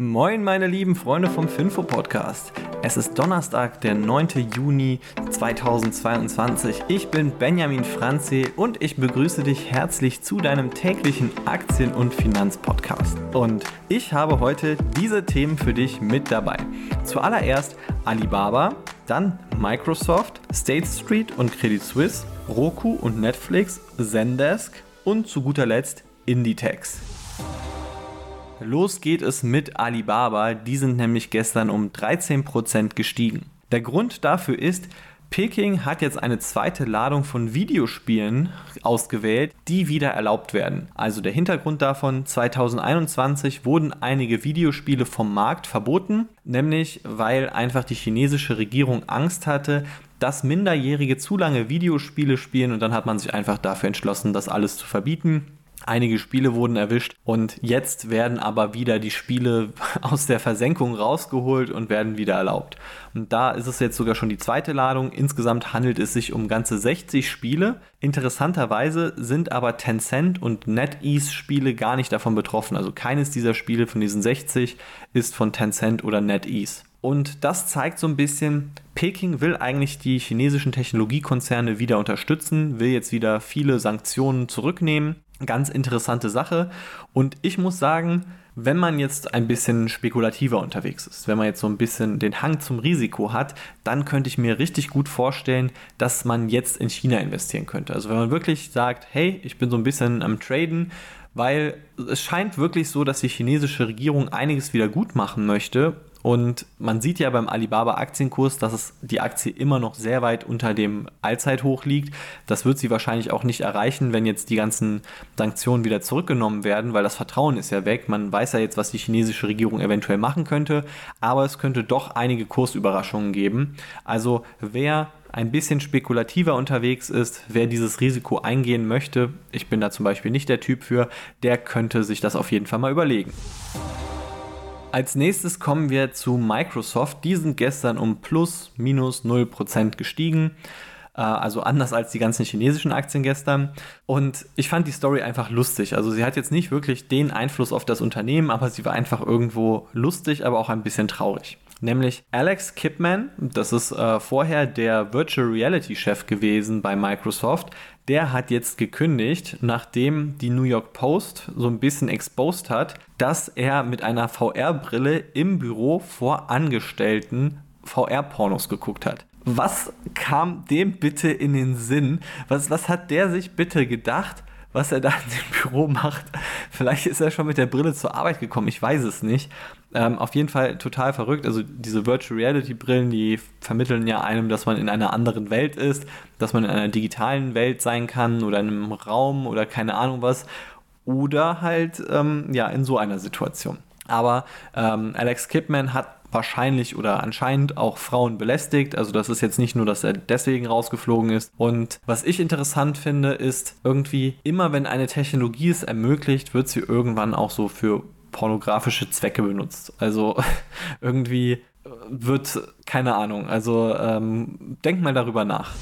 Moin, meine lieben Freunde vom Finfo Podcast. Es ist Donnerstag, der 9. Juni 2022. Ich bin Benjamin Franzi und ich begrüße dich herzlich zu deinem täglichen Aktien- und Finanzpodcast. Und ich habe heute diese Themen für dich mit dabei. Zuallererst Alibaba, dann Microsoft, State Street und Credit Suisse, Roku und Netflix, Zendesk und zu guter Letzt Inditex. Los geht es mit Alibaba, die sind nämlich gestern um 13% gestiegen. Der Grund dafür ist, Peking hat jetzt eine zweite Ladung von Videospielen ausgewählt, die wieder erlaubt werden. Also der Hintergrund davon, 2021 wurden einige Videospiele vom Markt verboten, nämlich weil einfach die chinesische Regierung Angst hatte, dass Minderjährige zu lange Videospiele spielen und dann hat man sich einfach dafür entschlossen, das alles zu verbieten. Einige Spiele wurden erwischt und jetzt werden aber wieder die Spiele aus der Versenkung rausgeholt und werden wieder erlaubt. Und da ist es jetzt sogar schon die zweite Ladung. Insgesamt handelt es sich um ganze 60 Spiele. Interessanterweise sind aber Tencent und NetEase Spiele gar nicht davon betroffen. Also keines dieser Spiele von diesen 60 ist von Tencent oder NetEase. Und das zeigt so ein bisschen, Peking will eigentlich die chinesischen Technologiekonzerne wieder unterstützen, will jetzt wieder viele Sanktionen zurücknehmen Ganz interessante Sache. Und ich muss sagen, wenn man jetzt ein bisschen spekulativer unterwegs ist, wenn man jetzt so ein bisschen den Hang zum Risiko hat, dann könnte ich mir richtig gut vorstellen, dass man jetzt in China investieren könnte. Also wenn man wirklich sagt, hey, ich bin so ein bisschen am Traden, weil es scheint wirklich so, dass die chinesische Regierung einiges wieder gut machen möchte und man sieht ja beim Alibaba Aktienkurs, dass es die Aktie immer noch sehr weit unter dem Allzeithoch liegt. Das wird sie wahrscheinlich auch nicht erreichen, wenn jetzt die ganzen Sanktionen wieder zurückgenommen werden, weil das Vertrauen ist ja weg. Man weiß ja jetzt, was die chinesische Regierung eventuell machen könnte, aber es könnte doch einige Kursüberraschungen geben. Also wer ein bisschen spekulativer unterwegs ist, wer dieses Risiko eingehen möchte, ich bin da zum Beispiel nicht der Typ für, der könnte sich das auf jeden Fall mal überlegen. Als nächstes kommen wir zu Microsoft. Die sind gestern um plus minus 0% gestiegen. Äh, also anders als die ganzen chinesischen Aktien gestern. Und ich fand die Story einfach lustig. Also sie hat jetzt nicht wirklich den Einfluss auf das Unternehmen, aber sie war einfach irgendwo lustig, aber auch ein bisschen traurig nämlich Alex Kipman, das ist äh, vorher der Virtual Reality Chef gewesen bei Microsoft, der hat jetzt gekündigt, nachdem die New York Post so ein bisschen exposed hat, dass er mit einer VR-Brille im Büro vor Angestellten VR-Pornos geguckt hat. Was kam dem bitte in den Sinn? Was, was hat der sich bitte gedacht? Was er da im Büro macht. Vielleicht ist er schon mit der Brille zur Arbeit gekommen, ich weiß es nicht. Ähm, auf jeden Fall total verrückt. Also diese Virtual Reality Brillen, die vermitteln ja einem, dass man in einer anderen Welt ist, dass man in einer digitalen Welt sein kann oder in einem Raum oder keine Ahnung was. Oder halt ähm, ja in so einer Situation. Aber ähm, Alex Kipman hat wahrscheinlich oder anscheinend auch Frauen belästigt. Also das ist jetzt nicht nur, dass er deswegen rausgeflogen ist. Und was ich interessant finde, ist irgendwie immer, wenn eine Technologie es ermöglicht, wird sie irgendwann auch so für pornografische Zwecke benutzt. Also irgendwie äh, wird, keine Ahnung, also ähm, denk mal darüber nach.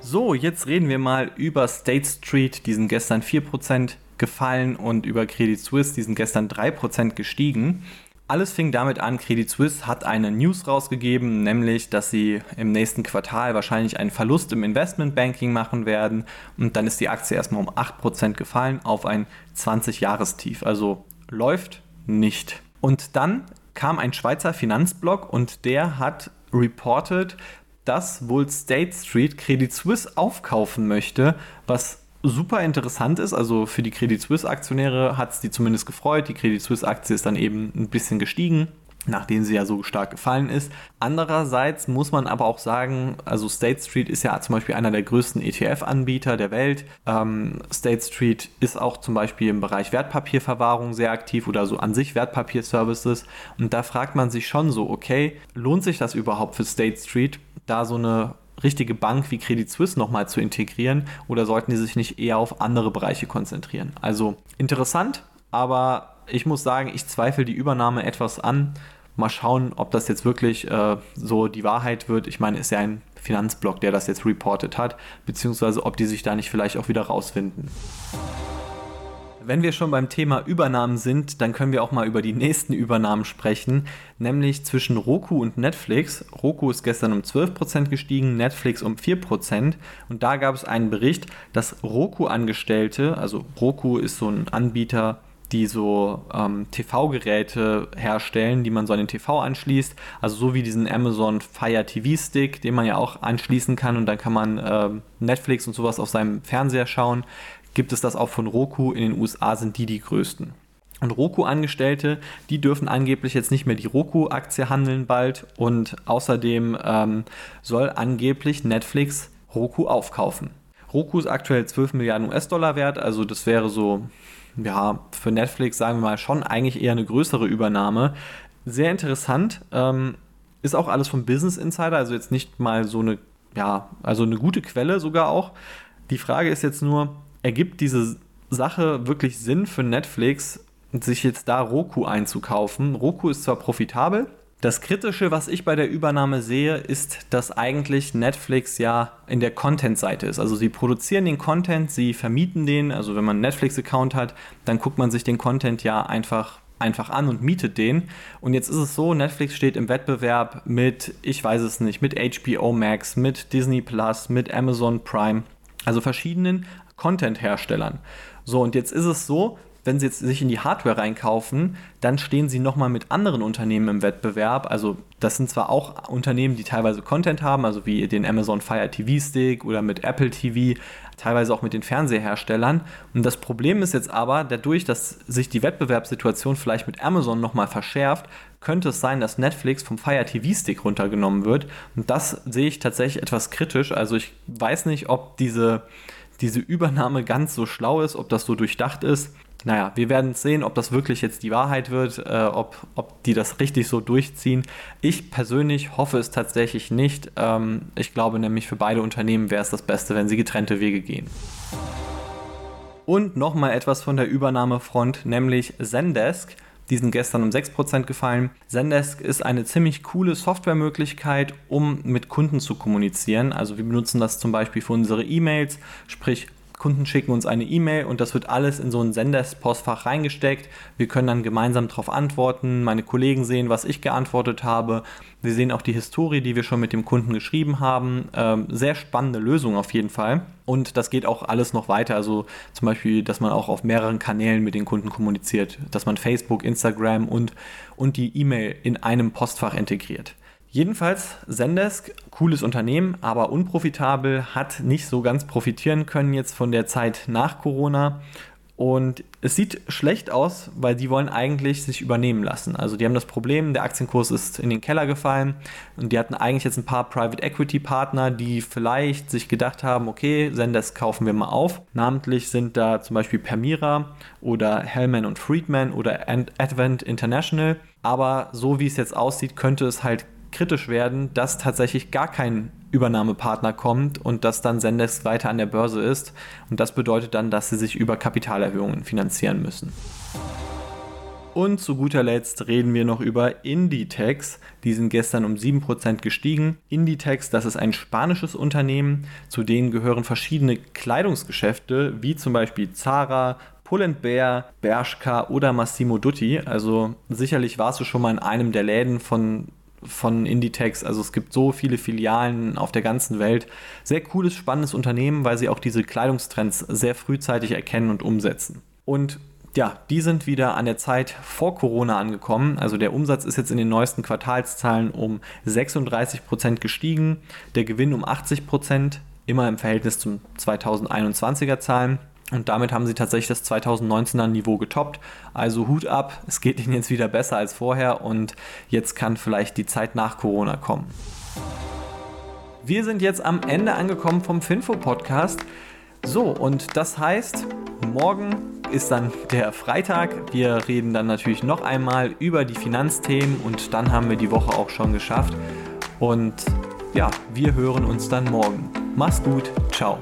So, jetzt reden wir mal über State Street. Die sind gestern 4% gefallen und über Credit Suisse, die sind gestern 3% gestiegen. Alles fing damit an, Credit Suisse hat eine News rausgegeben, nämlich, dass sie im nächsten Quartal wahrscheinlich einen Verlust im Investmentbanking machen werden. Und dann ist die Aktie erstmal um 8% gefallen auf ein 20-Jahrestief. Also läuft nicht. Und dann kam ein Schweizer Finanzblock und der hat reported, dass wohl State Street Credit Suisse aufkaufen möchte, was super interessant ist. Also für die Credit Suisse Aktionäre hat es die zumindest gefreut. Die Credit Suisse Aktie ist dann eben ein bisschen gestiegen nachdem sie ja so stark gefallen ist. Andererseits muss man aber auch sagen, also State Street ist ja zum Beispiel einer der größten ETF-Anbieter der Welt. Ähm, State Street ist auch zum Beispiel im Bereich Wertpapierverwahrung sehr aktiv oder so an sich Wertpapierservices. Und da fragt man sich schon so, okay, lohnt sich das überhaupt für State Street, da so eine richtige Bank wie Credit Suisse nochmal zu integrieren oder sollten die sich nicht eher auf andere Bereiche konzentrieren? Also interessant, aber ich muss sagen, ich zweifle die Übernahme etwas an. Mal schauen, ob das jetzt wirklich äh, so die Wahrheit wird. Ich meine, ist ja ein Finanzblock, der das jetzt reported hat, beziehungsweise ob die sich da nicht vielleicht auch wieder rausfinden. Wenn wir schon beim Thema Übernahmen sind, dann können wir auch mal über die nächsten Übernahmen sprechen, nämlich zwischen Roku und Netflix. Roku ist gestern um 12% gestiegen, Netflix um 4% und da gab es einen Bericht, dass Roku-Angestellte, also Roku ist so ein Anbieter, die so ähm, TV-Geräte herstellen, die man so an den TV anschließt. Also so wie diesen Amazon Fire TV Stick, den man ja auch anschließen kann und dann kann man äh, Netflix und sowas auf seinem Fernseher schauen gibt es das auch von Roku. In den USA sind die die größten. Und Roku-Angestellte, die dürfen angeblich jetzt nicht mehr die Roku-Aktie handeln bald. Und außerdem ähm, soll angeblich Netflix Roku aufkaufen. Roku ist aktuell 12 Milliarden US-Dollar wert, also das wäre so, ja, für Netflix sagen wir mal schon eigentlich eher eine größere Übernahme. Sehr interessant, ähm, ist auch alles vom Business Insider, also jetzt nicht mal so eine, ja, also eine gute Quelle sogar auch. Die Frage ist jetzt nur, ergibt diese Sache wirklich Sinn für Netflix, sich jetzt da Roku einzukaufen? Roku ist zwar profitabel, das Kritische, was ich bei der Übernahme sehe, ist, dass eigentlich Netflix ja in der Content-Seite ist. Also sie produzieren den Content, sie vermieten den. Also wenn man einen Netflix-Account hat, dann guckt man sich den Content ja einfach, einfach an und mietet den. Und jetzt ist es so, Netflix steht im Wettbewerb mit, ich weiß es nicht, mit HBO Max, mit Disney Plus, mit Amazon Prime. Also verschiedenen Content-Herstellern. So, und jetzt ist es so, wenn sie jetzt sich in die Hardware reinkaufen, dann stehen sie nochmal mit anderen Unternehmen im Wettbewerb. Also das sind zwar auch Unternehmen, die teilweise Content haben, also wie den Amazon Fire TV Stick oder mit Apple TV, teilweise auch mit den Fernseherstellern. Und das Problem ist jetzt aber, dadurch, dass sich die Wettbewerbssituation vielleicht mit Amazon nochmal verschärft, könnte es sein, dass Netflix vom Fire TV Stick runtergenommen wird. Und das sehe ich tatsächlich etwas kritisch. Also ich weiß nicht, ob diese diese Übernahme ganz so schlau ist, ob das so durchdacht ist. Naja, wir werden sehen, ob das wirklich jetzt die Wahrheit wird, äh, ob, ob die das richtig so durchziehen. Ich persönlich hoffe es tatsächlich nicht. Ähm, ich glaube nämlich, für beide Unternehmen wäre es das Beste, wenn sie getrennte Wege gehen. Und nochmal etwas von der Übernahmefront, nämlich Zendesk. Die sind gestern um 6% gefallen. Zendesk ist eine ziemlich coole Softwaremöglichkeit, um mit Kunden zu kommunizieren. Also wir benutzen das zum Beispiel für unsere E-Mails, sprich Kunden schicken uns eine E-Mail und das wird alles in so ein Senderspostfach reingesteckt. Wir können dann gemeinsam darauf antworten. Meine Kollegen sehen, was ich geantwortet habe. Wir sehen auch die Historie, die wir schon mit dem Kunden geschrieben haben. Ähm, sehr spannende Lösung auf jeden Fall. Und das geht auch alles noch weiter. Also zum Beispiel, dass man auch auf mehreren Kanälen mit den Kunden kommuniziert. Dass man Facebook, Instagram und, und die E-Mail in einem Postfach integriert. Jedenfalls, Zendesk, cooles Unternehmen, aber unprofitabel, hat nicht so ganz profitieren können jetzt von der Zeit nach Corona. Und es sieht schlecht aus, weil die wollen eigentlich sich übernehmen lassen. Also die haben das Problem, der Aktienkurs ist in den Keller gefallen und die hatten eigentlich jetzt ein paar Private Equity Partner, die vielleicht sich gedacht haben, okay, Zendesk kaufen wir mal auf. Namentlich sind da zum Beispiel Permira oder Hellman und Friedman oder Advent International. Aber so wie es jetzt aussieht, könnte es halt kritisch werden, dass tatsächlich gar kein Übernahmepartner kommt und dass dann Zendesk weiter an der Börse ist. Und das bedeutet dann, dass sie sich über Kapitalerhöhungen finanzieren müssen. Und zu guter Letzt reden wir noch über Inditex. Die sind gestern um 7% gestiegen. Inditex, das ist ein spanisches Unternehmen. Zu denen gehören verschiedene Kleidungsgeschäfte, wie zum Beispiel Zara, Pull&Bear, Bershka oder Massimo Dutti. Also sicherlich warst du schon mal in einem der Läden von von Inditex. Also es gibt so viele Filialen auf der ganzen Welt. Sehr cooles, spannendes Unternehmen, weil sie auch diese Kleidungstrends sehr frühzeitig erkennen und umsetzen. Und ja, die sind wieder an der Zeit vor Corona angekommen. Also der Umsatz ist jetzt in den neuesten Quartalszahlen um 36 Prozent gestiegen, der Gewinn um 80%, Prozent, immer im Verhältnis zum 2021er Zahlen. Und damit haben sie tatsächlich das 2019er Niveau getoppt. Also Hut ab, es geht ihnen jetzt wieder besser als vorher und jetzt kann vielleicht die Zeit nach Corona kommen. Wir sind jetzt am Ende angekommen vom Finfo-Podcast. So, und das heißt, morgen ist dann der Freitag. Wir reden dann natürlich noch einmal über die Finanzthemen und dann haben wir die Woche auch schon geschafft. Und ja, wir hören uns dann morgen. Mach's gut, ciao.